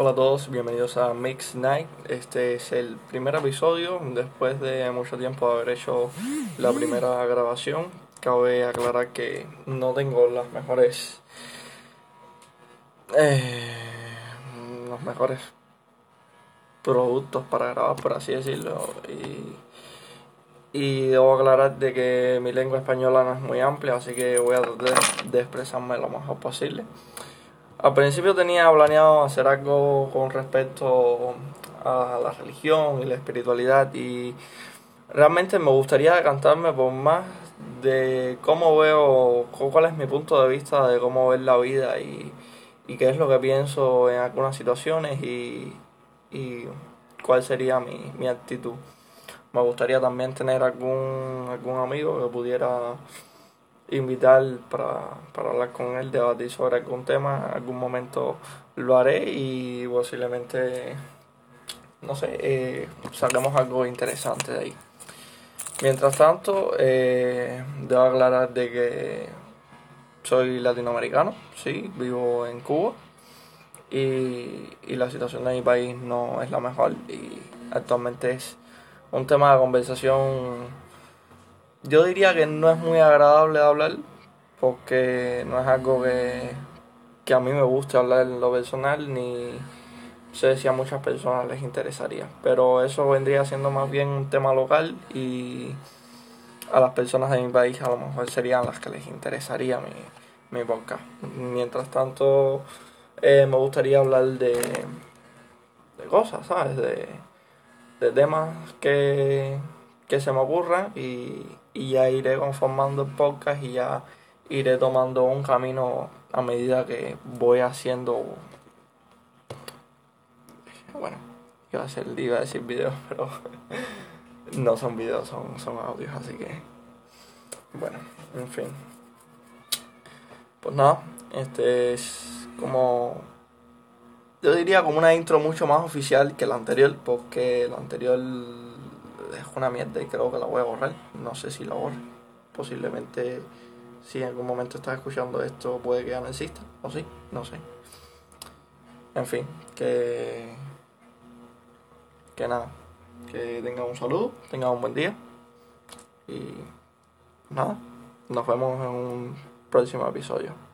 Hola a todos, bienvenidos a Mix Night. Este es el primer episodio después de mucho tiempo de haber hecho la primera grabación. Cabe aclarar que no tengo las mejores eh, los mejores productos para grabar, por así decirlo. Y, y debo aclarar de que mi lengua española no es muy amplia, así que voy a tratar de expresarme lo mejor posible. Al principio tenía planeado hacer algo con respecto a la religión y la espiritualidad y realmente me gustaría decantarme por más de cómo veo, cuál es mi punto de vista de cómo ver la vida y, qué es lo que pienso en algunas situaciones y, cuál sería mi, actitud. Me gustaría también tener algún amigo que pudiera invitar para, para hablar con él, debatir sobre algún tema. En algún momento lo haré y posiblemente, no sé, eh, saquemos algo interesante de ahí. Mientras tanto, eh, debo aclarar de que soy latinoamericano, sí, vivo en Cuba y, y la situación de mi país no es la mejor y actualmente es un tema de conversación yo diría que no es muy agradable hablar porque no es algo que, que a mí me guste hablar en lo personal ni sé si a muchas personas les interesaría. Pero eso vendría siendo más bien un tema local y a las personas de mi país a lo mejor serían las que les interesaría mi, mi podcast. Mientras tanto, eh, me gustaría hablar de, de cosas, ¿sabes? De, de temas que, que se me ocurran y, y ya iré conformando el podcast y ya iré tomando un camino a medida que voy haciendo bueno iba a, hacer, iba a decir videos pero no son videos son, son audios así que bueno en fin. Pues nada este es como yo diría como una intro mucho más oficial que la anterior porque la anterior es una mierda y creo que la voy a borrar. No sé si la borro. Posiblemente, si en algún momento estás escuchando esto, puede que ya no exista. O sí, no sé. En fin, que. Que nada. Que tengan un saludo, tengan un buen día. Y nada, nos vemos en un próximo episodio.